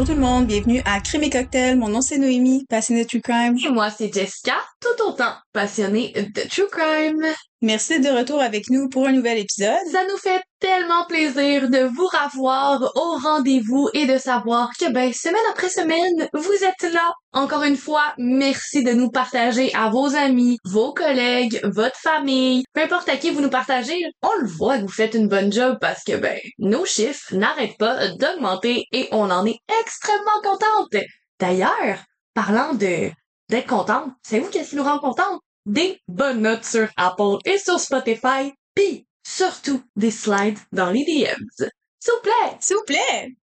Bonjour tout le monde, bienvenue à Crime et Cocktail. Mon nom c'est Noémie, passionnée de True Crime. Et moi, c'est Jessica, tout autant passionnée de True Crime. Merci de retour avec nous pour un nouvel épisode. Ça nous fait tellement plaisir de vous revoir au rendez-vous et de savoir que, ben, semaine après semaine, vous êtes là. Encore une fois, merci de nous partager à vos amis, vos collègues, votre famille. Peu importe à qui vous nous partagez, on le voit que vous faites une bonne job parce que, ben, nos chiffres n'arrêtent pas d'augmenter et on en est extrêmement contente. D'ailleurs, parlant de d'être contente, savez-vous qu'est-ce qui nous rend contente? Des bonnes notes sur Apple et sur Spotify, pis surtout des slides dans les DMs. S'il vous plaît! S'il vous plaît!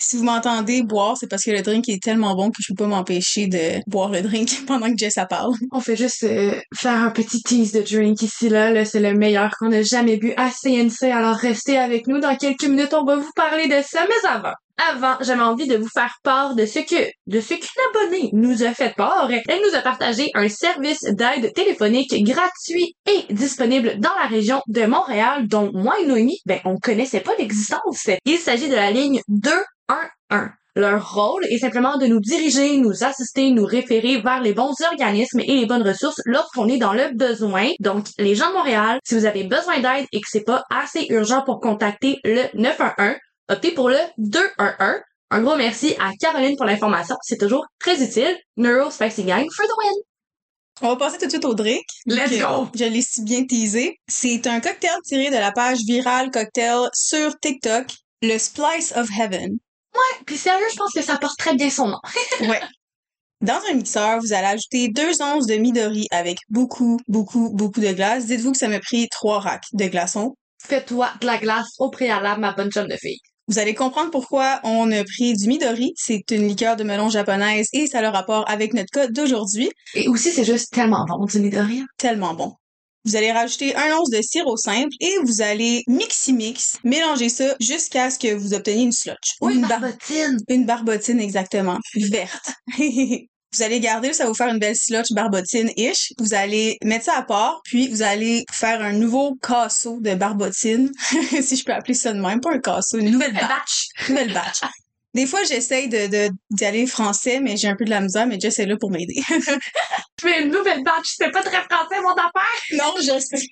Si vous m'entendez boire, c'est parce que le drink est tellement bon que je peux pas m'empêcher de boire le drink pendant que Jess parle. On fait juste euh, faire un petit tease de drink ici là, là c'est le meilleur qu'on a jamais bu à CNC, alors restez avec nous. Dans quelques minutes, on va vous parler de ça, mais avant, avant, j'avais envie de vous faire part de ce que, de ce qu'une abonnée nous a fait part. Elle nous a partagé un service d'aide téléphonique gratuit et disponible dans la région de Montréal, dont moi et Noémie, ben, on connaissait pas l'existence. Il s'agit de la ligne 211. Leur rôle est simplement de nous diriger, nous assister, nous référer vers les bons organismes et les bonnes ressources lorsqu'on est dans le besoin. Donc, les gens de Montréal, si vous avez besoin d'aide et que c'est pas assez urgent pour contacter le 911, optez pour le 211. Un gros merci à Caroline pour l'information. C'est toujours très utile. Neuro Spicy Gang for the win! On va passer tout de suite au drink. Let's go! Je l'ai si bien teasé. C'est un cocktail tiré de la page virale cocktail sur TikTok, le Splice of Heaven. Ouais, puis sérieux, je pense que ça porte très bien son nom. ouais. Dans un mixeur, vous allez ajouter deux onces de Midori avec beaucoup, beaucoup, beaucoup de glace. Dites-vous que ça m'a pris trois racks de glaçons. Fais-toi de la glace au préalable, ma bonne chum de fille. Vous allez comprendre pourquoi on a pris du Midori. C'est une liqueur de melon japonaise et ça a le rapport avec notre cas d'aujourd'hui. Et aussi, c'est juste tellement bon, du Midori. Tellement bon. Vous allez rajouter un once de sirop simple et vous allez mixi-mix, mélanger ça jusqu'à ce que vous obteniez une slotch. Ou une, barbotine. Une barbotine, exactement. Verte. Vous allez garder, ça va vous faire une belle slotch barbotine-ish. Vous allez mettre ça à part, puis vous allez faire un nouveau casseau de barbotine, si je peux appeler ça de même, pas un casseau, une nouvelle batch. nouvelle batch. Des fois, j'essaye de, d'y aller français, mais j'ai un peu de la misère, mais Jess est là pour m'aider. Je fais une nouvelle batch, c'est pas très français, mon affaire! Non, je sais.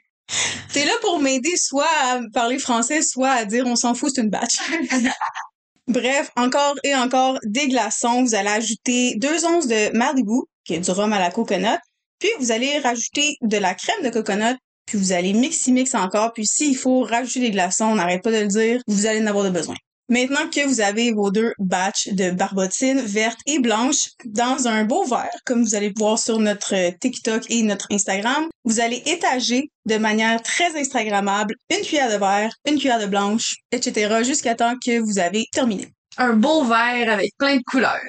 T'es là pour m'aider soit à parler français, soit à dire on s'en fout, c'est une batch. Bref, encore et encore des glaçons. Vous allez ajouter deux onces de Malibu, qui est du rhum à la coconut. Puis vous allez rajouter de la crème de coconut. Puis vous allez mixer mix encore. Puis s'il faut rajouter des glaçons, on n'arrête pas de le dire, vous allez en avoir de besoin. Maintenant que vous avez vos deux batchs de barbotines vertes et blanches dans un beau verre, comme vous allez voir sur notre TikTok et notre Instagram, vous allez étager de manière très instagrammable une cuillère de verre, une cuillère de blanche, etc. jusqu'à temps que vous avez terminé. Un beau verre avec plein de couleurs.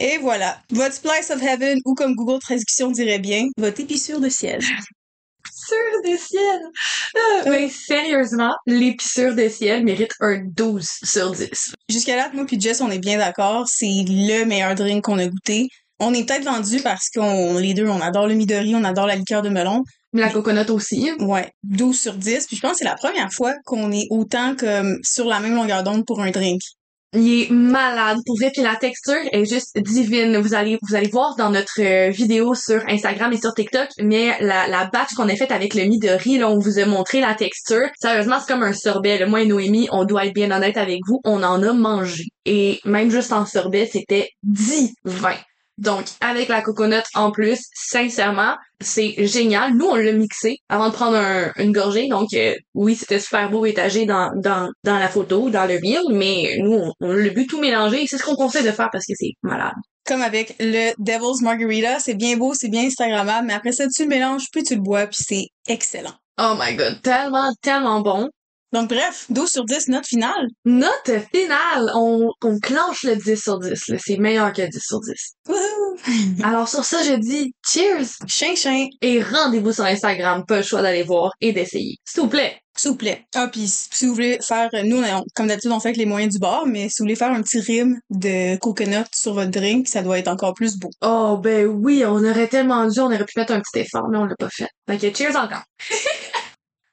Et voilà, votre Splice of Heaven, ou comme Google Traduction dirait bien, votre épissure de ciel l'épissure de ciel. Mais sérieusement, l'épissure de ciel mérite un 12 sur 10. Jusqu'à là, moi puis Jess, on est bien d'accord. C'est le meilleur drink qu'on a goûté. On est peut-être vendu parce qu'on les deux, on adore le Midori, on adore la liqueur de melon. Mais la coconut aussi. Ouais, 12 sur 10. Puis je pense que c'est la première fois qu'on est autant comme sur la même longueur d'onde pour un drink. Il est malade pour vrai, puis la texture est juste divine. Vous allez vous allez voir dans notre euh, vidéo sur Instagram et sur TikTok, mais la, la batch qu'on a faite avec le Midori, là, on vous a montré la texture. Sérieusement, c'est comme un sorbet. Le Moi et Noémie, on doit être bien honnête avec vous, on en a mangé. Et même juste en sorbet, c'était 10, 20. Donc, avec la coconut en plus, sincèrement, c'est génial. Nous, on l'a mixé avant de prendre une gorgée. Donc, euh, oui, c'était super beau étagé dans, dans, dans la photo, dans le reel, mais nous, on, on l'a bu tout mélangé. C'est ce qu'on conseille de faire parce que c'est malade. Comme avec le Devil's Margarita, c'est bien beau, c'est bien Instagrammable, mais après ça, tu le mélanges, puis tu le bois, puis c'est excellent. Oh my god, tellement, tellement bon. Donc bref, 12 sur 10, note finale. Note finale! On, on clenche le 10 sur 10. C'est meilleur que 10 sur 10. Alors sur ça, je dis cheers! Chien chien! Et rendez-vous sur Instagram. Pas le choix d'aller voir et d'essayer. S'il vous plaît! S'il vous plaît. Ah, puis si vous voulez faire, nous, comme d'habitude, on fait avec les moyens du bord, mais si vous voulez faire un petit rime de coconut sur votre drink, ça doit être encore plus beau. Oh, ben oui, on aurait tellement dû, on aurait pu mettre un petit effort, mais on l'a pas fait. Fait que cheers encore!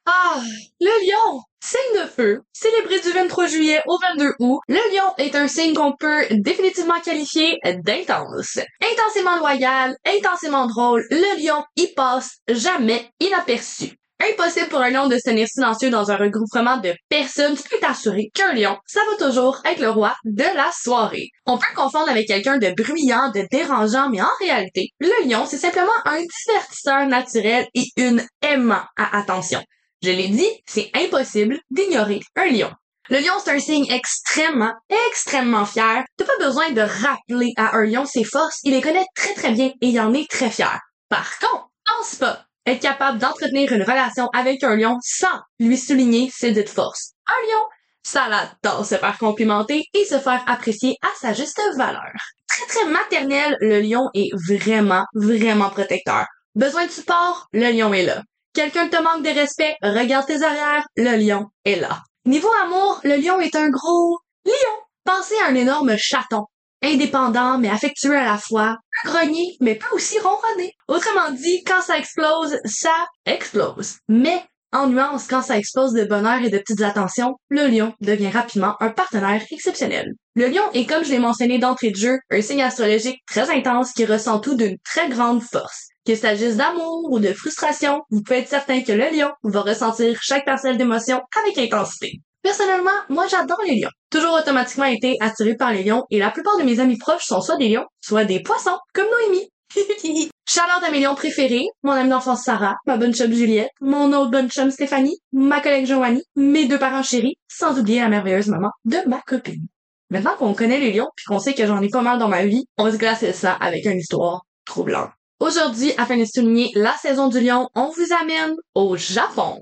Ah, le lion! Signe de feu, célébré du 23 juillet au 22 août, le lion est un signe qu'on peut définitivement qualifier d'intense. Intensément loyal, intensément drôle, le lion y passe jamais inaperçu. Impossible pour un lion de se tenir silencieux dans un regroupement de personnes. Tu peux t'assurer qu'un lion, ça va toujours être le roi de la soirée. On peut confondre avec quelqu'un de bruyant, de dérangeant, mais en réalité, le lion, c'est simplement un divertisseur naturel et une aimant à attention. Je l'ai dit, c'est impossible d'ignorer un lion. Le lion, c'est un signe extrêmement, extrêmement fier. T'as pas besoin de rappeler à un lion ses forces, il les connaît très très bien et il en est très fier. Par contre, pense pas être capable d'entretenir une relation avec un lion sans lui souligner ses dites forces. Un lion, ça l'adore se faire complimenter et se faire apprécier à sa juste valeur. Très très maternel, le lion est vraiment, vraiment protecteur. Besoin de support, le lion est là. Quelqu'un te manque de respect, regarde tes arrières, le lion est là. Niveau amour, le lion est un gros lion. Pensez à un énorme chaton indépendant mais affectueux à la fois, grogner mais peut aussi ronronner. Autrement dit, quand ça explose, ça explose. Mais en nuance, quand ça explose de bonheur et de petites attentions, le lion devient rapidement un partenaire exceptionnel. Le lion est, comme je l'ai mentionné d'entrée de jeu, un signe astrologique très intense qui ressent tout d'une très grande force. Qu'il s'agisse d'amour ou de frustration, vous pouvez être certain que le lion va ressentir chaque parcelle d'émotion avec intensité. Personnellement, moi j'adore les lions. Toujours automatiquement été attiré par les lions et la plupart de mes amis proches sont soit des lions, soit des poissons, comme Noémie. Shout-out à mes lions préférés, mon amie d'enfance Sarah, ma bonne chum Juliette, mon autre bonne chum Stéphanie, ma collègue Joanie, mes deux parents chéris, sans oublier la merveilleuse maman de ma copine. Maintenant qu'on connaît les lions puis qu'on sait que j'en ai pas mal dans ma vie, on va se glacer ça avec une histoire troublante. Aujourd'hui, afin de souligner la saison du lion, on vous amène au Japon.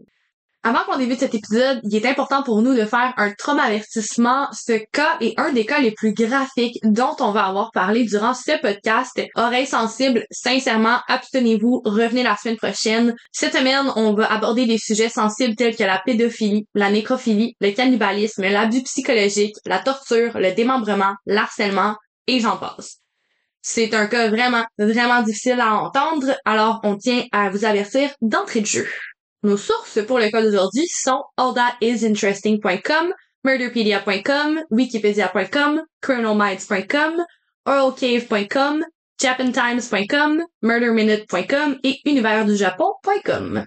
Avant qu'on débute cet épisode, il est important pour nous de faire un trauma avertissement. Ce cas est un des cas les plus graphiques dont on va avoir parlé durant ce podcast. Oreilles sensibles, sincèrement, abstenez-vous, revenez la semaine prochaine. Cette semaine, on va aborder des sujets sensibles tels que la pédophilie, la nécrophilie, le cannibalisme, l'abus psychologique, la torture, le démembrement, l'harcèlement, et j'en passe. C'est un cas vraiment, vraiment difficile à entendre, alors on tient à vous avertir d'entrée de jeu. Nos sources pour le cas d'aujourd'hui sont allthatisinteresting.com, murderpedia.com, wikipedia.com, colonelmites.com, oralcave.com, japantimes.com, murderminute.com et universdujapon.com.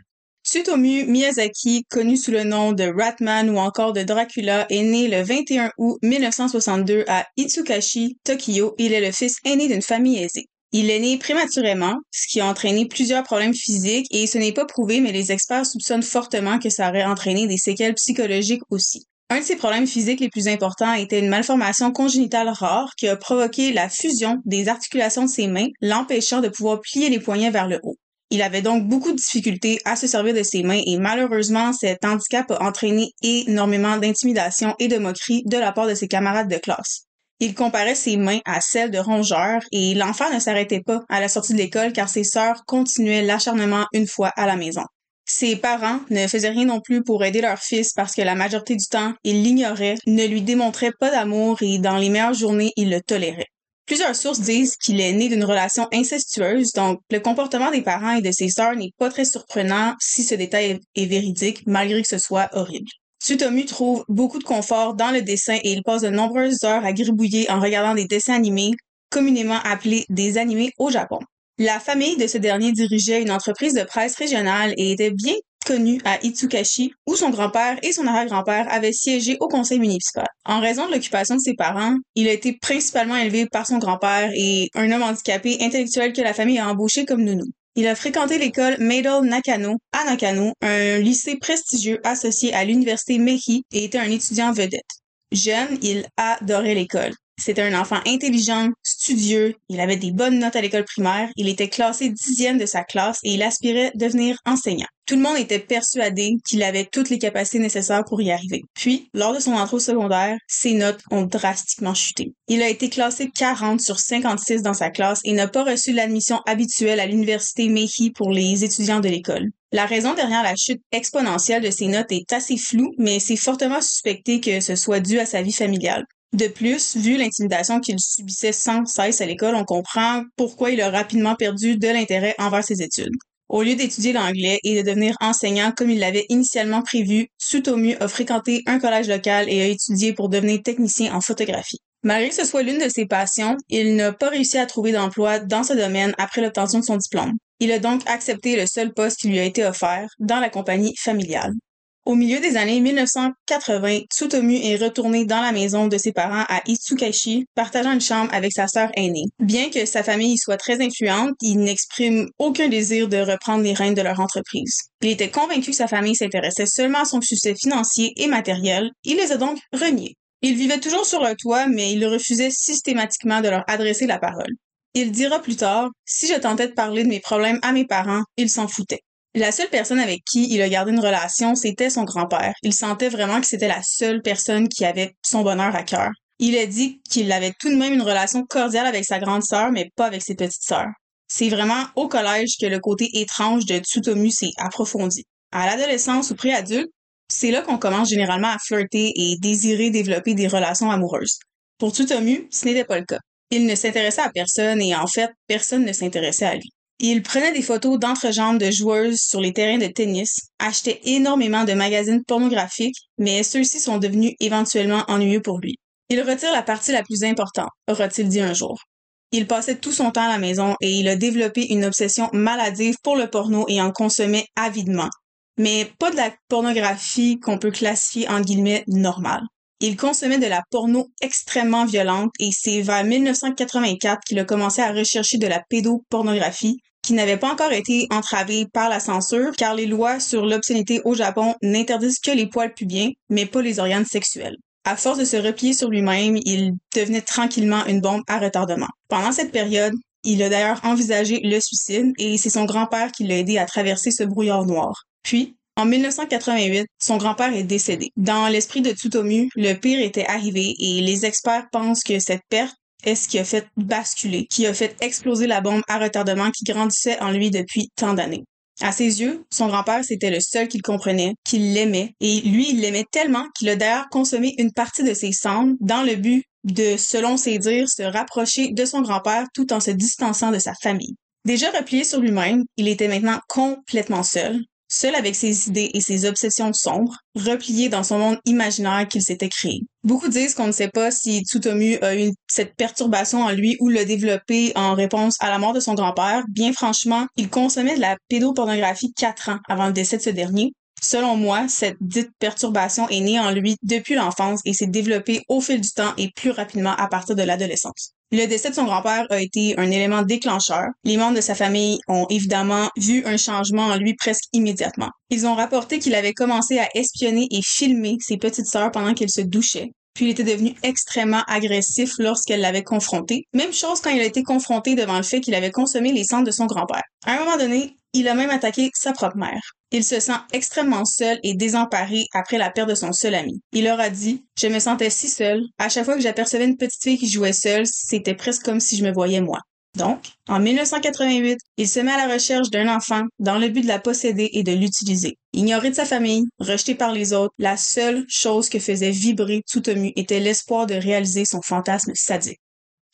Tsutomu Miyazaki, connu sous le nom de Ratman ou encore de Dracula, est né le 21 août 1962 à Itsukashi, Tokyo. Il est le fils aîné d'une famille aisée. Il est né prématurément, ce qui a entraîné plusieurs problèmes physiques et ce n'est pas prouvé, mais les experts soupçonnent fortement que ça aurait entraîné des séquelles psychologiques aussi. Un de ses problèmes physiques les plus importants était une malformation congénitale rare qui a provoqué la fusion des articulations de ses mains, l'empêchant de pouvoir plier les poignets vers le haut. Il avait donc beaucoup de difficultés à se servir de ses mains et malheureusement, cet handicap a entraîné énormément d'intimidation et de moquerie de la part de ses camarades de classe. Il comparait ses mains à celles de rongeurs et l'enfant ne s'arrêtait pas à la sortie de l'école car ses sœurs continuaient l'acharnement une fois à la maison. Ses parents ne faisaient rien non plus pour aider leur fils parce que la majorité du temps, ils l'ignoraient, ne lui démontraient pas d'amour et dans les meilleures journées, ils le toléraient. Plusieurs sources disent qu'il est né d'une relation incestueuse, donc le comportement des parents et de ses sœurs n'est pas très surprenant si ce détail est véridique, malgré que ce soit horrible. Tsutomu trouve beaucoup de confort dans le dessin et il passe de nombreuses heures à gribouiller en regardant des dessins animés, communément appelés des animés au Japon. La famille de ce dernier dirigeait une entreprise de presse régionale et était bien connue à Itsukashi, où son grand-père et son arrière-grand-père avaient siégé au conseil municipal. En raison de l'occupation de ses parents, il a été principalement élevé par son grand-père et un homme handicapé intellectuel que la famille a embauché comme nounou. Il a fréquenté l'école Meidel Nakano à Nakano, un lycée prestigieux associé à l'université Meiji et était un étudiant vedette. Jeune, il adorait l'école. C'était un enfant intelligent, studieux, il avait des bonnes notes à l'école primaire, il était classé dixième de sa classe et il aspirait devenir enseignant. Tout le monde était persuadé qu'il avait toutes les capacités nécessaires pour y arriver. Puis, lors de son entrée au secondaire, ses notes ont drastiquement chuté. Il a été classé 40 sur 56 dans sa classe et n'a pas reçu l'admission habituelle à l'université Meiji pour les étudiants de l'école. La raison derrière la chute exponentielle de ses notes est assez floue, mais c'est fortement suspecté que ce soit dû à sa vie familiale. De plus, vu l'intimidation qu'il subissait sans cesse à l'école, on comprend pourquoi il a rapidement perdu de l'intérêt envers ses études. Au lieu d'étudier l'anglais et de devenir enseignant comme il l'avait initialement prévu, Tsutomu a fréquenté un collège local et a étudié pour devenir technicien en photographie. Malgré que ce soit l'une de ses passions, il n'a pas réussi à trouver d'emploi dans ce domaine après l'obtention de son diplôme. Il a donc accepté le seul poste qui lui a été offert dans la compagnie familiale. Au milieu des années 1980, Tsutomu est retourné dans la maison de ses parents à Itsukashi, partageant une chambre avec sa sœur aînée. Bien que sa famille soit très influente, il n'exprime aucun désir de reprendre les rênes de leur entreprise. Il était convaincu que sa famille s'intéressait seulement à son succès financier et matériel, il les a donc reniés. Il vivait toujours sur le toit, mais il refusait systématiquement de leur adresser la parole. Il dira plus tard, si je tentais de parler de mes problèmes à mes parents, ils s'en foutaient. La seule personne avec qui il a gardé une relation, c'était son grand-père. Il sentait vraiment que c'était la seule personne qui avait son bonheur à cœur. Il a dit qu'il avait tout de même une relation cordiale avec sa grande sœur, mais pas avec ses petites sœurs. C'est vraiment au collège que le côté étrange de Tsutomu s'est approfondi. À l'adolescence ou pré-adulte, c'est là qu'on commence généralement à flirter et désirer développer des relations amoureuses. Pour Tsutomu, ce n'était pas le cas. Il ne s'intéressait à personne et en fait, personne ne s'intéressait à lui. Il prenait des photos d'entrejambes de joueuses sur les terrains de tennis, achetait énormément de magazines pornographiques, mais ceux-ci sont devenus éventuellement ennuyeux pour lui. Il retire la partie la plus importante, aura-t-il dit un jour. Il passait tout son temps à la maison et il a développé une obsession maladive pour le porno et en consommait avidement. Mais pas de la pornographie qu'on peut classifier en guillemets normale. Il consommait de la porno extrêmement violente et c'est vers 1984 qu'il a commencé à rechercher de la pédopornographie qui n'avait pas encore été entravé par la censure, car les lois sur l'obscénité au Japon n'interdisent que les poils pubiens, mais pas les organes sexuels. À force de se replier sur lui-même, il devenait tranquillement une bombe à retardement. Pendant cette période, il a d'ailleurs envisagé le suicide et c'est son grand-père qui l'a aidé à traverser ce brouillard noir. Puis, en 1988, son grand-père est décédé. Dans l'esprit de Tsutomu, le pire était arrivé et les experts pensent que cette perte est ce qui a fait basculer, qui a fait exploser la bombe à retardement qui grandissait en lui depuis tant d'années. À ses yeux, son grand-père, c'était le seul qu'il comprenait, qu'il l'aimait, et lui, il l'aimait tellement qu'il a d'ailleurs consommé une partie de ses cendres dans le but de, selon ses dires, se rapprocher de son grand-père tout en se distançant de sa famille. Déjà replié sur lui-même, il était maintenant complètement seul, seul avec ses idées et ses obsessions sombres, replié dans son monde imaginaire qu'il s'était créé. Beaucoup disent qu'on ne sait pas si Tsutomu a eu cette perturbation en lui ou l'a développé en réponse à la mort de son grand-père. Bien franchement, il consommait de la pédopornographie quatre ans avant le décès de ce dernier. Selon moi, cette dite perturbation est née en lui depuis l'enfance et s'est développée au fil du temps et plus rapidement à partir de l'adolescence. Le décès de son grand-père a été un élément déclencheur. Les membres de sa famille ont évidemment vu un changement en lui presque immédiatement. Ils ont rapporté qu'il avait commencé à espionner et filmer ses petites sœurs pendant qu'elles se douchaient. Puis il était devenu extrêmement agressif lorsqu'elle l'avait confronté. Même chose quand il a été confronté devant le fait qu'il avait consommé les cendres de son grand-père. À un moment donné, il a même attaqué sa propre mère. Il se sent extrêmement seul et désemparé après la perte de son seul ami. Il leur a dit Je me sentais si seul. À chaque fois que j'apercevais une petite fille qui jouait seule, c'était presque comme si je me voyais moi. Donc, en 1988, il se met à la recherche d'un enfant dans le but de la posséder et de l'utiliser. Ignoré de sa famille, rejeté par les autres, la seule chose que faisait vibrer Tsutomu était l'espoir de réaliser son fantasme sadique.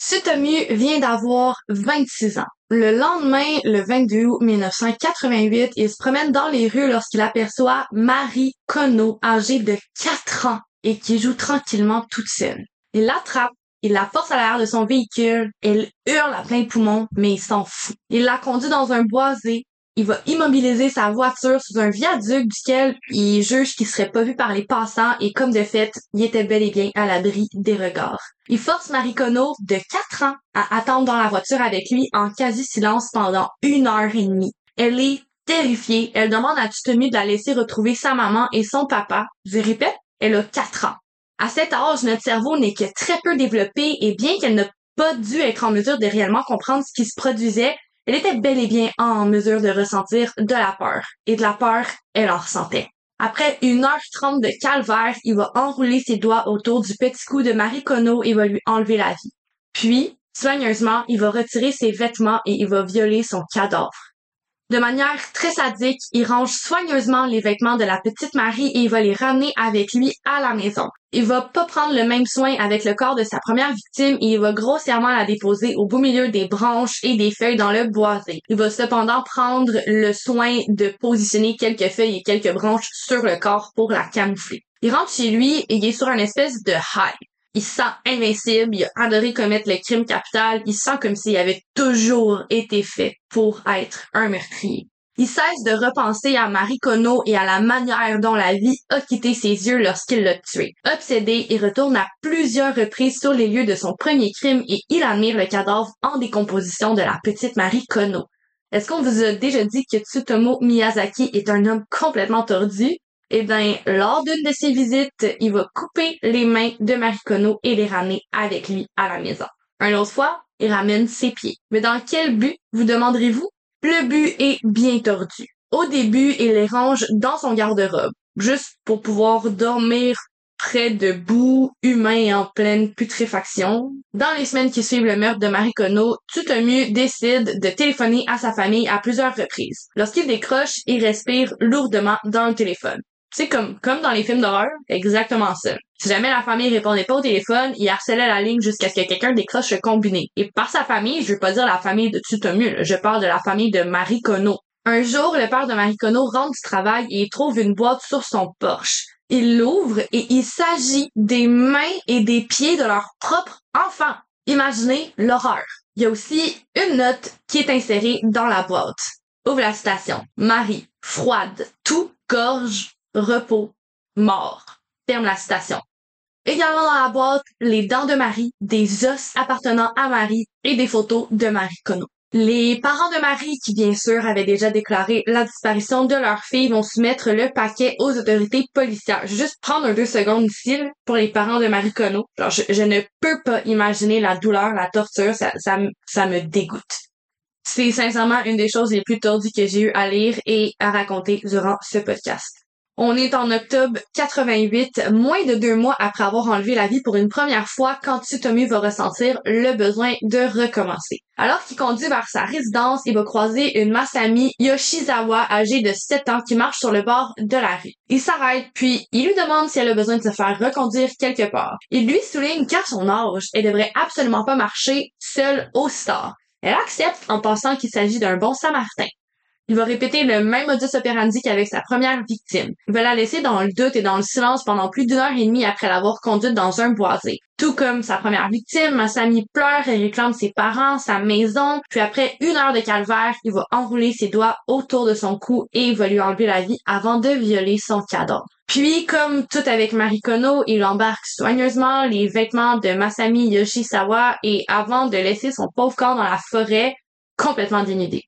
Tsutomu vient d'avoir 26 ans. Le lendemain, le 22 août 1988, il se promène dans les rues lorsqu'il aperçoit Marie Kono, âgée de 4 ans, et qui joue tranquillement toute seule. Il l'attrape, il la force à l'arrière de son véhicule, elle hurle à plein poumon, mais il s'en fout. Il la conduit dans un boisé, il va immobiliser sa voiture sous un viaduc duquel il juge qu'il serait pas vu par les passants et comme de fait, il était bel et bien à l'abri des regards. Il force Marie Kono de 4 ans à attendre dans la voiture avec lui en quasi-silence pendant une heure et demie. Elle est terrifiée. Elle demande à Tutomi de la laisser retrouver sa maman et son papa. Je répète, elle a 4 ans. À cet âge, notre cerveau n'est que très peu développé et bien qu'elle n'a pas dû être en mesure de réellement comprendre ce qui se produisait, elle était bel et bien en mesure de ressentir de la peur. Et de la peur, elle en ressentait. Après une heure trente de calvaire, il va enrouler ses doigts autour du petit cou de Marie Kono et va lui enlever la vie. Puis, soigneusement, il va retirer ses vêtements et il va violer son cadavre. De manière très sadique, il range soigneusement les vêtements de la petite Marie et il va les ramener avec lui à la maison. Il va pas prendre le même soin avec le corps de sa première victime et il va grossièrement la déposer au beau milieu des branches et des feuilles dans le boisé. Il va cependant prendre le soin de positionner quelques feuilles et quelques branches sur le corps pour la camoufler. Il rentre chez lui et il est sur une espèce de high. Il se sent invincible, il a adoré commettre le crime capital, il sent comme s'il avait toujours été fait pour être un meurtrier. Il cesse de repenser à Marie Kono et à la manière dont la vie a quitté ses yeux lorsqu'il l'a tué. Obsédé, il retourne à plusieurs reprises sur les lieux de son premier crime et il admire le cadavre en décomposition de la petite Marie Kono. Est-ce qu'on vous a déjà dit que Tsutomo Miyazaki est un homme complètement tordu? Eh bien, lors d'une de ses visites, il va couper les mains de Marikono et les ramener avec lui à la maison. Un autre fois, il ramène ses pieds. Mais dans quel but, vous demanderez-vous? Le but est bien tordu. Au début, il les range dans son garde-robe, juste pour pouvoir dormir près de boue humain en pleine putréfaction. Dans les semaines qui suivent le meurtre de Marie Kono, Tsutomu décide de téléphoner à sa famille à plusieurs reprises. Lorsqu'il décroche, il respire lourdement dans le téléphone. C'est comme, comme dans les films d'horreur, exactement ça. Si jamais la famille répondait pas au téléphone, il harcelait la ligne jusqu'à ce que quelqu'un décroche le combiné. Et par sa famille, je veux pas dire la famille de Tsutomu, je parle de la famille de Marie Kono. Un jour, le père de Marie Kono rentre du travail et il trouve une boîte sur son porche. Il l'ouvre et il s'agit des mains et des pieds de leur propre enfant. Imaginez l'horreur. Il y a aussi une note qui est insérée dans la boîte. Ouvre la citation. Marie, froide, tout gorge repos, mort. Ferme la citation. Également dans la boîte, les dents de Marie, des os appartenant à Marie et des photos de Marie Kono. Les parents de Marie, qui bien sûr avaient déjà déclaré la disparition de leur fille, vont soumettre le paquet aux autorités policières. Je vais juste prendre un deux secondes ici pour les parents de Marie Kono. Genre, je, ne peux pas imaginer la douleur, la torture, ça me dégoûte. C'est sincèrement une des choses les plus tordues que j'ai eu à lire et à raconter durant ce podcast. On est en octobre 88, moins de deux mois après avoir enlevé la vie pour une première fois quand Tsutomu va ressentir le besoin de recommencer. Alors qu'il conduit vers sa résidence, il va croiser une Masami Yoshizawa âgée de 7 ans qui marche sur le bord de la rue. Il s'arrête, puis il lui demande si elle a besoin de se faire reconduire quelque part. Il lui souligne qu'à son âge, elle devrait absolument pas marcher seule au star. Elle accepte en pensant qu'il s'agit d'un bon samaritain. Il va répéter le même modus operandi qu'avec sa première victime. Il va la laisser dans le doute et dans le silence pendant plus d'une heure et demie après l'avoir conduite dans un boisé. Tout comme sa première victime, Masami pleure et réclame ses parents, sa maison, puis après une heure de calvaire, il va enrouler ses doigts autour de son cou et il va lui enlever la vie avant de violer son cadavre. Puis, comme tout avec Marikono, il embarque soigneusement les vêtements de Masami Yoshisawa et avant de laisser son pauvre corps dans la forêt, complètement dénudé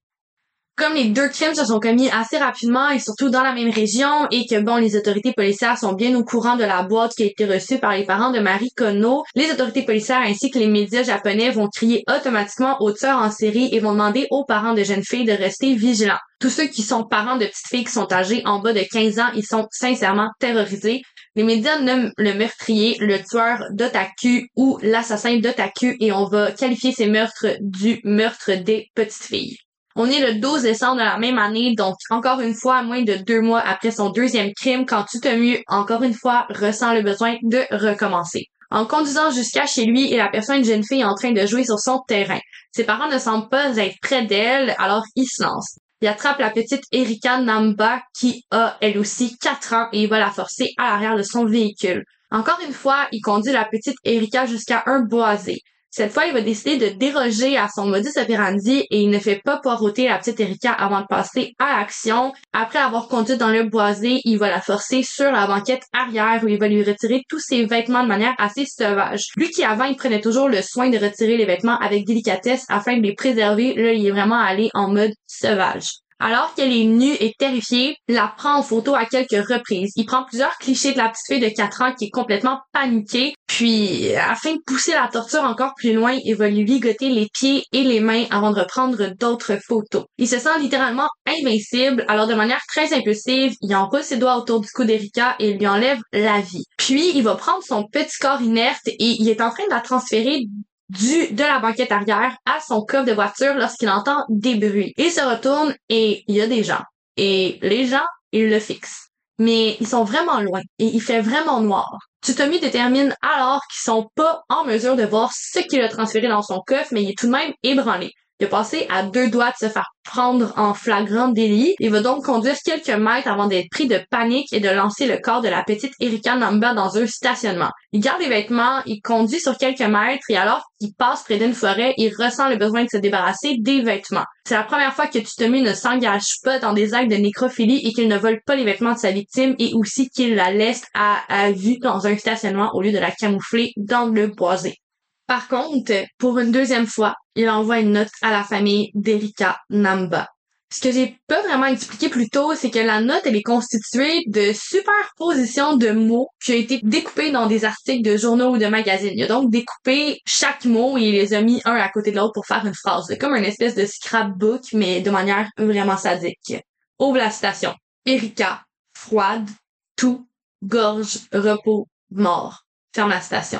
comme les deux crimes se sont commis assez rapidement et surtout dans la même région et que bon les autorités policières sont bien au courant de la boîte qui a été reçue par les parents de Marie Kono, les autorités policières ainsi que les médias japonais vont crier automatiquement aux tueurs en série et vont demander aux parents de jeunes filles de rester vigilants. Tous ceux qui sont parents de petites filles qui sont âgées en bas de 15 ans, ils sont sincèrement terrorisés. Les médias nomment le meurtrier le tueur d'Otaku ou l'assassin d'Otaku et on va qualifier ces meurtres du meurtre des petites filles. On est le 12 décembre de la même année, donc encore une fois, moins de deux mois après son deuxième crime, quand Tutomu, encore une fois, ressent le besoin de recommencer. En conduisant jusqu'à chez lui, il aperçoit une jeune fille en train de jouer sur son terrain. Ses parents ne semblent pas être près d'elle, alors il se lance. Il attrape la petite Erika Namba qui a elle aussi 4 ans et il va la forcer à l'arrière de son véhicule. Encore une fois, il conduit la petite Erika jusqu'à un boisé. Cette fois, il va décider de déroger à son modus operandi et il ne fait pas poireauter la petite Erika avant de passer à l'action. Après avoir conduit dans le boisé, il va la forcer sur la banquette arrière où il va lui retirer tous ses vêtements de manière assez sauvage. Lui qui avant, il prenait toujours le soin de retirer les vêtements avec délicatesse afin de les préserver, là, il est vraiment allé en mode sauvage. Alors qu'elle est nue et terrifiée, la prend en photo à quelques reprises. Il prend plusieurs clichés de la petite fille de 4 ans qui est complètement paniquée. Puis, afin de pousser la torture encore plus loin, il va lui ligoter les pieds et les mains avant de reprendre d'autres photos. Il se sent littéralement invincible, alors de manière très impulsive, il enroule ses doigts autour du cou d'Erika et lui enlève la vie. Puis, il va prendre son petit corps inerte et il est en train de la transférer du, de la banquette arrière à son coffre de voiture lorsqu'il entend des bruits. Il se retourne et il y a des gens. Et les gens, ils le fixent. Mais ils sont vraiment loin et il fait vraiment noir. Tsutomu détermine alors qu'ils sont pas en mesure de voir ce qu'il a transféré dans son coffre, mais il est tout de même ébranlé. Il a passé à deux doigts de se faire prendre en flagrant délit. Il va donc conduire quelques mètres avant d'être pris de panique et de lancer le corps de la petite Erika Namba dans un stationnement. Il garde les vêtements, il conduit sur quelques mètres et alors qu'il passe près d'une forêt, il ressent le besoin de se débarrasser des vêtements. C'est la première fois que Tutomu ne s'engage pas dans des actes de nécrophilie et qu'il ne vole pas les vêtements de sa victime et aussi qu'il la laisse à vue dans un stationnement au lieu de la camoufler dans le boisé. Par contre, pour une deuxième fois, il envoie une note à la famille d'Erika Namba. Ce que j'ai pas vraiment expliqué plus tôt, c'est que la note, elle est constituée de superpositions de mots qui ont été découpés dans des articles de journaux ou de magazines. Il a donc découpé chaque mot et il les a mis un à côté de l'autre pour faire une phrase. C'est comme une espèce de scrapbook, mais de manière vraiment sadique. Ouvre la citation. Erika, froide, tout, gorge, repos, mort. Ferme la citation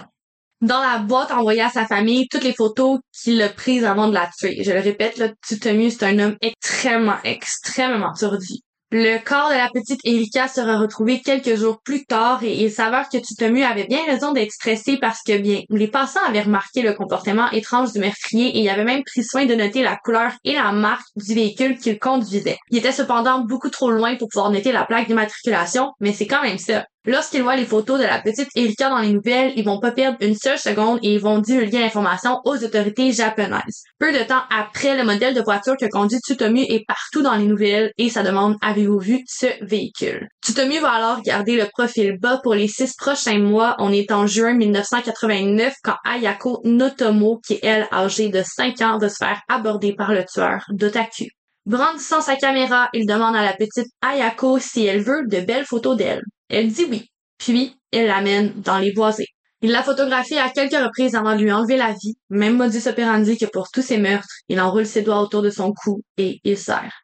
dans la boîte envoyée à sa famille toutes les photos qu'il a prises avant de la tuer. Je le répète, là, Tutomu, c'est un homme extrêmement, extrêmement surdi. Le corps de la petite Erika sera retrouvé quelques jours plus tard et il s'avère que Tutomu avait bien raison d'être stressé parce que bien, les passants avaient remarqué le comportement étrange du meurtrier et il avait même pris soin de noter la couleur et la marque du véhicule qu'il conduisait. Il était cependant beaucoup trop loin pour pouvoir noter la plaque d'immatriculation, mais c'est quand même ça. Lorsqu'ils voient les photos de la petite Erika dans les nouvelles, ils vont pas perdre une seule seconde et ils vont divulguer l'information aux autorités japonaises. Peu de temps après, le modèle de voiture que conduit Tsutomu est partout dans les nouvelles et ça demande avez-vous vu ce véhicule? Tsutomu va alors garder le profil bas pour les six prochains mois. On est en juin 1989 quand Ayako Notomo, qui est elle âgée de 5 ans, va se faire aborder par le tueur d'Otaku. Brandissant sa caméra, il demande à la petite Ayako si elle veut de belles photos d'elle. Elle dit oui, puis elle l'amène dans les boisés. Il la photographie à quelques reprises avant de lui enlever la vie, même modus operandi que pour tous ses meurtres, il enroule ses doigts autour de son cou et il serre.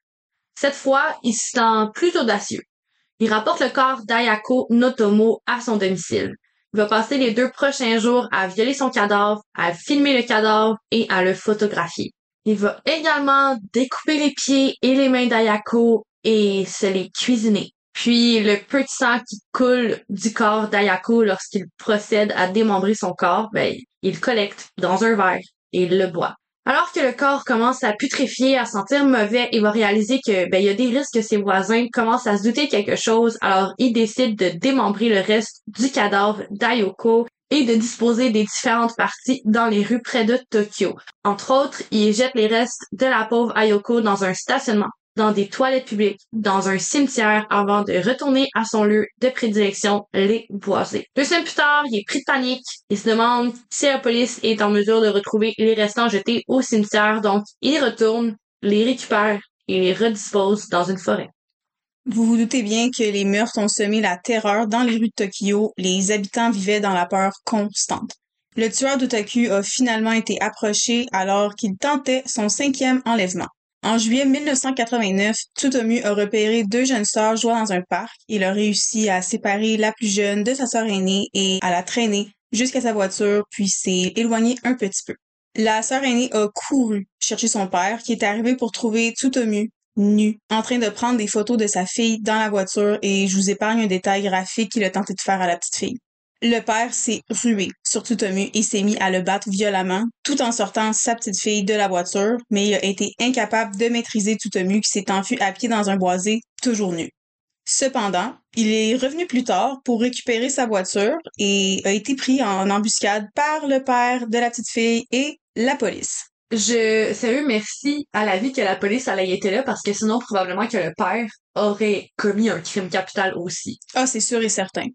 Cette fois, il se sent plus audacieux. Il rapporte le corps d'Ayako Notomo à son domicile. Il va passer les deux prochains jours à violer son cadavre, à filmer le cadavre et à le photographier. Il va également découper les pieds et les mains d'Ayako et se les cuisiner. Puis le peu de sang qui coule du corps d'Ayako lorsqu'il procède à démembrer son corps, ben, il le collecte dans un verre et il le boit. Alors que le corps commence à putréfier, à sentir mauvais, il va réaliser que ben il y a des risques que ses voisins commencent à se douter quelque chose, alors il décide de démembrer le reste du cadavre d'Ayoko et de disposer des différentes parties dans les rues près de Tokyo. Entre autres, il jette les restes de la pauvre Ayoko dans un stationnement dans des toilettes publiques, dans un cimetière avant de retourner à son lieu de prédilection, les boisés. Deux semaines plus tard, il est pris de panique. Il se demande si la police est en mesure de retrouver les restants jetés au cimetière. Donc, il retourne, les récupère et les redispose dans une forêt. Vous vous doutez bien que les meurtres ont semé la terreur dans les rues de Tokyo. Les habitants vivaient dans la peur constante. Le tueur d'Otaku a finalement été approché alors qu'il tentait son cinquième enlèvement. En juillet 1989, Tsutomu a repéré deux jeunes sœurs jouant dans un parc. Il a réussi à séparer la plus jeune de sa sœur aînée et à la traîner jusqu'à sa voiture, puis s'est éloigné un petit peu. La sœur aînée a couru chercher son père, qui est arrivé pour trouver Tsutomu nu, en train de prendre des photos de sa fille dans la voiture, et je vous épargne un détail graphique qu'il a tenté de faire à la petite fille. Le père s'est rué sur Tutomu et s'est mis à le battre violemment, tout en sortant sa petite fille de la voiture, mais il a été incapable de maîtriser Tutomu qui s'est enfui à pied dans un boisé, toujours nu. Cependant, il est revenu plus tard pour récupérer sa voiture et a été pris en embuscade par le père de la petite fille et la police. Je, sérieux, merci à la vie que la police allait été là parce que sinon, probablement que le père aurait commis un crime capital aussi. Ah, c'est sûr et certain.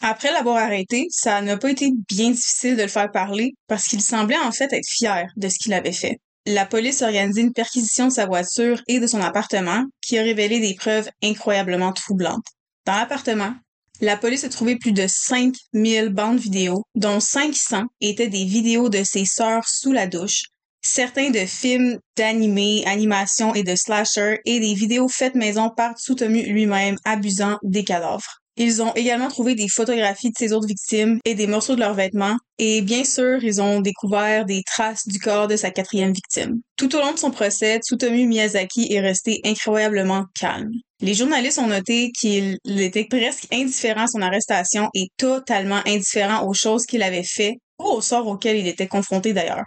Après l'avoir arrêté, ça n'a pas été bien difficile de le faire parler parce qu'il semblait en fait être fier de ce qu'il avait fait. La police a organisé une perquisition de sa voiture et de son appartement qui a révélé des preuves incroyablement troublantes. Dans l'appartement, la police a trouvé plus de 5000 bandes vidéo, dont 500 étaient des vidéos de ses sœurs sous la douche, certains de films d'animés, animation et de slasher et des vidéos faites maison par Tsutomu lui-même abusant des cadavres. Ils ont également trouvé des photographies de ces autres victimes et des morceaux de leurs vêtements. Et bien sûr, ils ont découvert des traces du corps de sa quatrième victime. Tout au long de son procès, Tsutomu Miyazaki est resté incroyablement calme. Les journalistes ont noté qu'il était presque indifférent à son arrestation et totalement indifférent aux choses qu'il avait fait ou au sort auquel il était confronté d'ailleurs.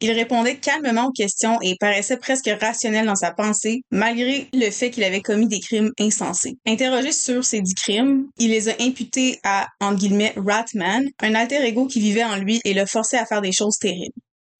Il répondait calmement aux questions et paraissait presque rationnel dans sa pensée, malgré le fait qu'il avait commis des crimes insensés. Interrogé sur ces dix crimes, il les a imputés à, guillemets, Ratman, un alter ego qui vivait en lui et le forçait à faire des choses terribles.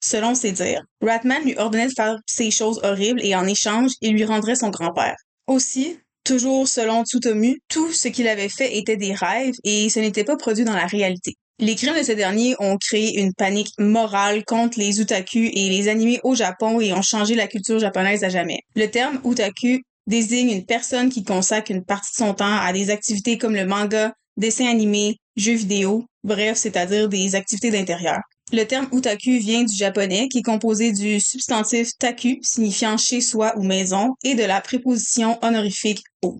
Selon ses dires, Ratman lui ordonnait de faire ces choses horribles et en échange, il lui rendrait son grand-père. Aussi, toujours selon Tsutomu, tout ce qu'il avait fait était des rêves et ce n'était pas produit dans la réalité. Les crimes de ces derniers ont créé une panique morale contre les otaku et les animés au Japon et ont changé la culture japonaise à jamais. Le terme otaku désigne une personne qui consacre une partie de son temps à des activités comme le manga, dessins animés, jeux vidéo, bref, c'est-à-dire des activités d'intérieur. Le terme otaku vient du japonais qui est composé du substantif taku signifiant chez soi ou maison et de la préposition honorifique o.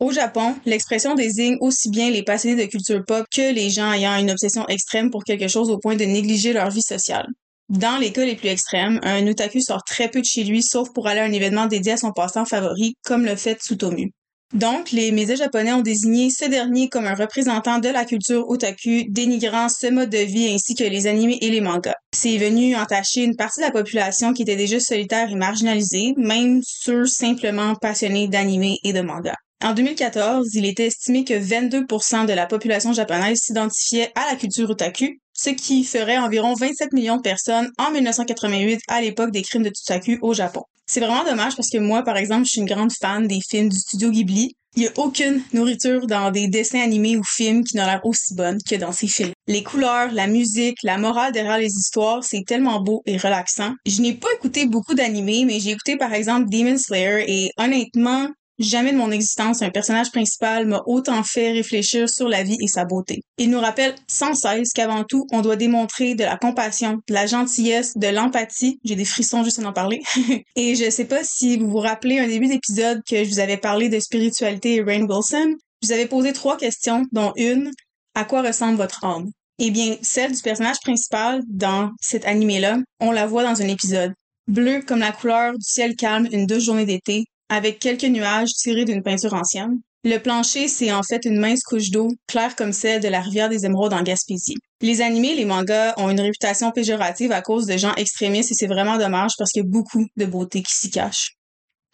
Au Japon, l'expression désigne aussi bien les passionnés de culture pop que les gens ayant une obsession extrême pour quelque chose au point de négliger leur vie sociale. Dans les cas les plus extrêmes, un otaku sort très peu de chez lui sauf pour aller à un événement dédié à son passe-temps favori, comme le fait Tsutomu. Donc, les médias japonais ont désigné ce dernier comme un représentant de la culture otaku, dénigrant ce mode de vie ainsi que les animés et les mangas. C'est venu entacher une partie de la population qui était déjà solitaire et marginalisée, même ceux simplement passionnés d'animés et de mangas. En 2014, il était estimé que 22% de la population japonaise s'identifiait à la culture otaku, ce qui ferait environ 27 millions de personnes en 1988 à l'époque des crimes de Tutaku au Japon. C'est vraiment dommage parce que moi, par exemple, je suis une grande fan des films du studio Ghibli. Il n'y a aucune nourriture dans des dessins animés ou films qui n'a l'air aussi bonne que dans ces films. Les couleurs, la musique, la morale derrière les histoires, c'est tellement beau et relaxant. Je n'ai pas écouté beaucoup d'animés, mais j'ai écouté par exemple Demon Slayer et honnêtement, Jamais de mon existence un personnage principal m'a autant fait réfléchir sur la vie et sa beauté. Il nous rappelle sans cesse qu'avant tout, on doit démontrer de la compassion, de la gentillesse, de l'empathie. J'ai des frissons juste à en parler. et je sais pas si vous vous rappelez un début d'épisode que je vous avais parlé de spiritualité et Rain Wilson. Je vous avais posé trois questions, dont une, à quoi ressemble votre âme? Eh bien, celle du personnage principal dans cet animé-là, on la voit dans un épisode. Bleu comme la couleur du ciel calme une douce journée d'été, avec quelques nuages tirés d'une peinture ancienne. Le plancher, c'est en fait une mince couche d'eau, claire comme celle de la rivière des Émeraudes en Gaspésie. Les animés, les mangas ont une réputation péjorative à cause de gens extrémistes et c'est vraiment dommage parce qu'il y a beaucoup de beauté qui s'y cache.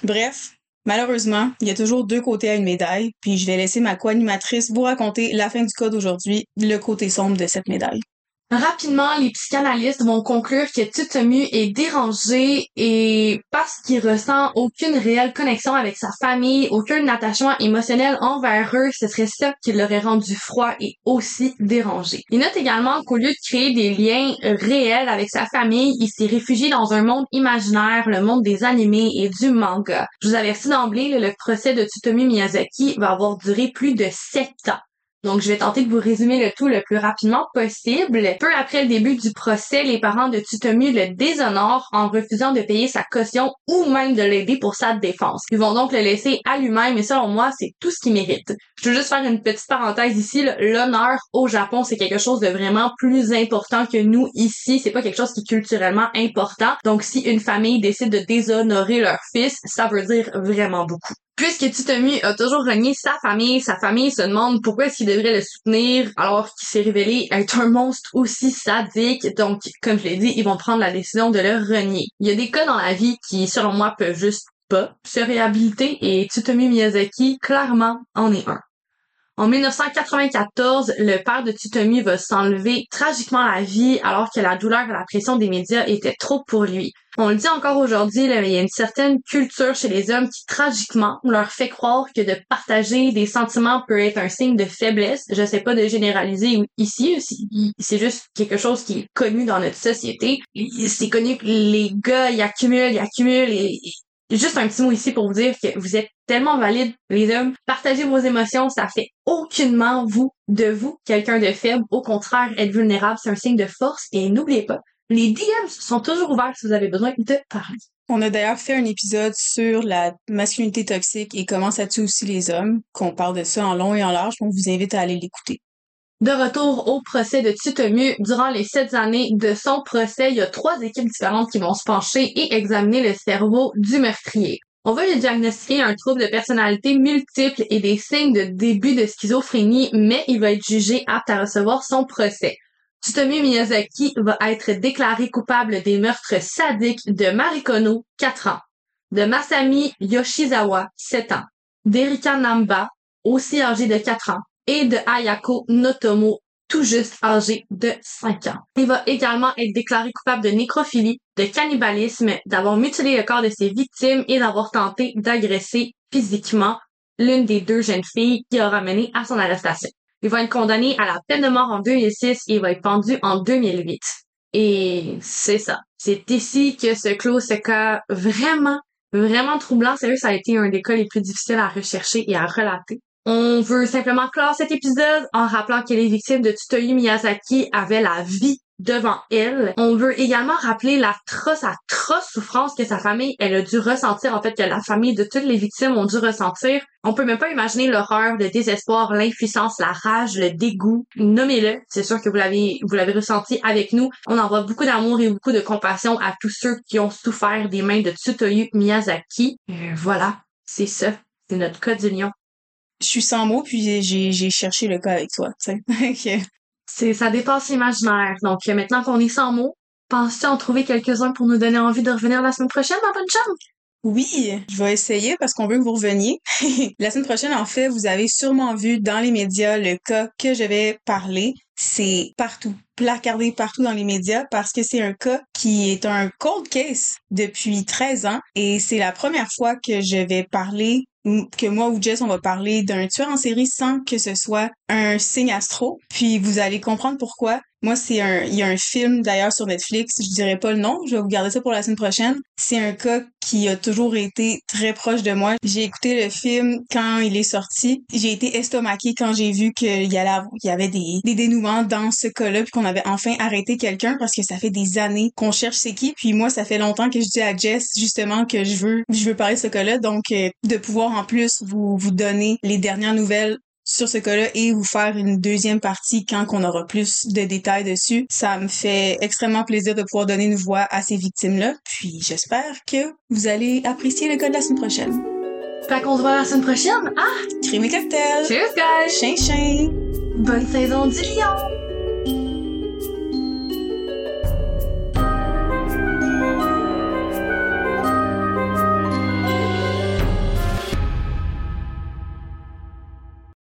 Bref, malheureusement, il y a toujours deux côtés à une médaille, puis je vais laisser ma co-animatrice vous raconter la fin du code aujourd'hui, le côté sombre de cette médaille. Rapidement, les psychanalystes vont conclure que Tsutomu est dérangé et parce qu'il ressent aucune réelle connexion avec sa famille, aucun attachement émotionnel envers eux, ce serait ça qui l'aurait rendu froid et aussi dérangé. Il note également qu'au lieu de créer des liens réels avec sa famille, il s'est réfugié dans un monde imaginaire, le monde des animés et du manga. Je vous avertis d'emblée, le procès de Tsutomu Miyazaki va avoir duré plus de sept ans. Donc, je vais tenter de vous résumer le tout le plus rapidement possible. Peu après le début du procès, les parents de Tsutomu le déshonorent en refusant de payer sa caution ou même de l'aider pour sa défense. Ils vont donc le laisser à lui-même et selon moi, c'est tout ce qu'il mérite. Je veux juste faire une petite parenthèse ici. L'honneur au Japon, c'est quelque chose de vraiment plus important que nous ici. C'est pas quelque chose qui est culturellement important. Donc, si une famille décide de déshonorer leur fils, ça veut dire vraiment beaucoup. Puisque Tsutomu a toujours renié sa famille, sa famille se demande pourquoi est-ce qu'il devrait le soutenir alors qu'il s'est révélé être un monstre aussi sadique. Donc, comme je l'ai dit, ils vont prendre la décision de le renier. Il y a des cas dans la vie qui, selon moi, peuvent juste pas se réhabiliter et Tsutomu Miyazaki, clairement, en est un. En 1994, le père de Tsutomu va s'enlever tragiquement la vie alors que la douleur et la pression des médias étaient trop pour lui. On le dit encore aujourd'hui, il y a une certaine culture chez les hommes qui tragiquement leur fait croire que de partager des sentiments peut être un signe de faiblesse. Je sais pas de généraliser ici, c'est juste quelque chose qui est connu dans notre société. C'est connu que les gars, ils accumulent, ils accumulent et, Juste un petit mot ici pour vous dire que vous êtes tellement valides, les hommes. Partagez vos émotions, ça fait aucunement vous, de vous, quelqu'un de faible. Au contraire, être vulnérable, c'est un signe de force. Et n'oubliez pas, les DMs sont toujours ouverts si vous avez besoin de parler. On a d'ailleurs fait un épisode sur la masculinité toxique et comment ça tue aussi les hommes, qu'on parle de ça en long et en large, je vous invite à aller l'écouter. De retour au procès de Titomu, durant les sept années de son procès, il y a trois équipes différentes qui vont se pencher et examiner le cerveau du meurtrier. On va lui diagnostiquer un trouble de personnalité multiple et des signes de début de schizophrénie, mais il va être jugé apte à recevoir son procès. Tsutomu Miyazaki va être déclaré coupable des meurtres sadiques de Marikono, 4 ans, de Masami Yoshizawa, 7 ans, d'Erika Namba, aussi âgé de 4 ans, et de Ayako Notomo, tout juste âgé de 5 ans. Il va également être déclaré coupable de nécrophilie, de cannibalisme, d'avoir mutilé le corps de ses victimes et d'avoir tenté d'agresser physiquement l'une des deux jeunes filles qui aura mené à son arrestation. Il va être condamné à la peine de mort en 2006 et il va être pendu en 2008. Et c'est ça. C'est ici que se close ce cas vraiment, vraiment troublant. Sérieux, ça a été un des cas les plus difficiles à rechercher et à relater. On veut simplement clore cet épisode en rappelant que les victimes de Tsutoyu Miyazaki avaient la vie devant elle. On veut également rappeler la atroce, souffrance que sa famille, elle a dû ressentir, en fait, que la famille de toutes les victimes ont dû ressentir. On peut même pas imaginer l'horreur, le désespoir, l'impuissance, la rage, le dégoût. Nommez-le. C'est sûr que vous l'avez, vous l'avez ressenti avec nous. On envoie beaucoup d'amour et beaucoup de compassion à tous ceux qui ont souffert des mains de Tsutoyu Miyazaki. voilà. C'est ça. C'est notre cas d'union. Je suis sans mots, puis j'ai, cherché le cas avec toi. C'est, ça dépasse l'imaginaire. Donc, maintenant qu'on est sans mots, penses-tu en trouver quelques-uns pour nous donner envie de revenir la semaine prochaine, ma bonne chum? Oui, je vais essayer parce qu'on veut que vous reveniez. la semaine prochaine, en fait, vous avez sûrement vu dans les médias le cas que je vais parler. C'est partout, placardé partout dans les médias parce que c'est un cas qui est un cold case depuis 13 ans et c'est la première fois que je vais parler que moi ou Jess, on va parler d'un tueur en série sans que ce soit un signe astro. Puis vous allez comprendre pourquoi. Moi, c'est un, il y a un film d'ailleurs sur Netflix, je dirais pas le nom, je vais vous garder ça pour la semaine prochaine. C'est un cas qui a toujours été très proche de moi. J'ai écouté le film quand il est sorti. J'ai été estomaquée quand j'ai vu qu'il y, y avait des, des dénouements dans ce cas-là, puis qu'on avait enfin arrêté quelqu'un parce que ça fait des années qu'on cherche c'est qui. Puis moi, ça fait longtemps que je dis à Jess justement que je veux, je veux parler de ce cas-là. Donc, euh, de pouvoir en plus vous, vous donner les dernières nouvelles sur ce cas-là et vous faire une deuxième partie quand on aura plus de détails dessus. Ça me fait extrêmement plaisir de pouvoir donner une voix à ces victimes-là. Puis j'espère que vous allez apprécier le cas de la semaine prochaine. Fait qu'on se voit la semaine prochaine. Ah! Crime et cocktail! Cheers, guys! Chien, chien! Bonne saison du lion!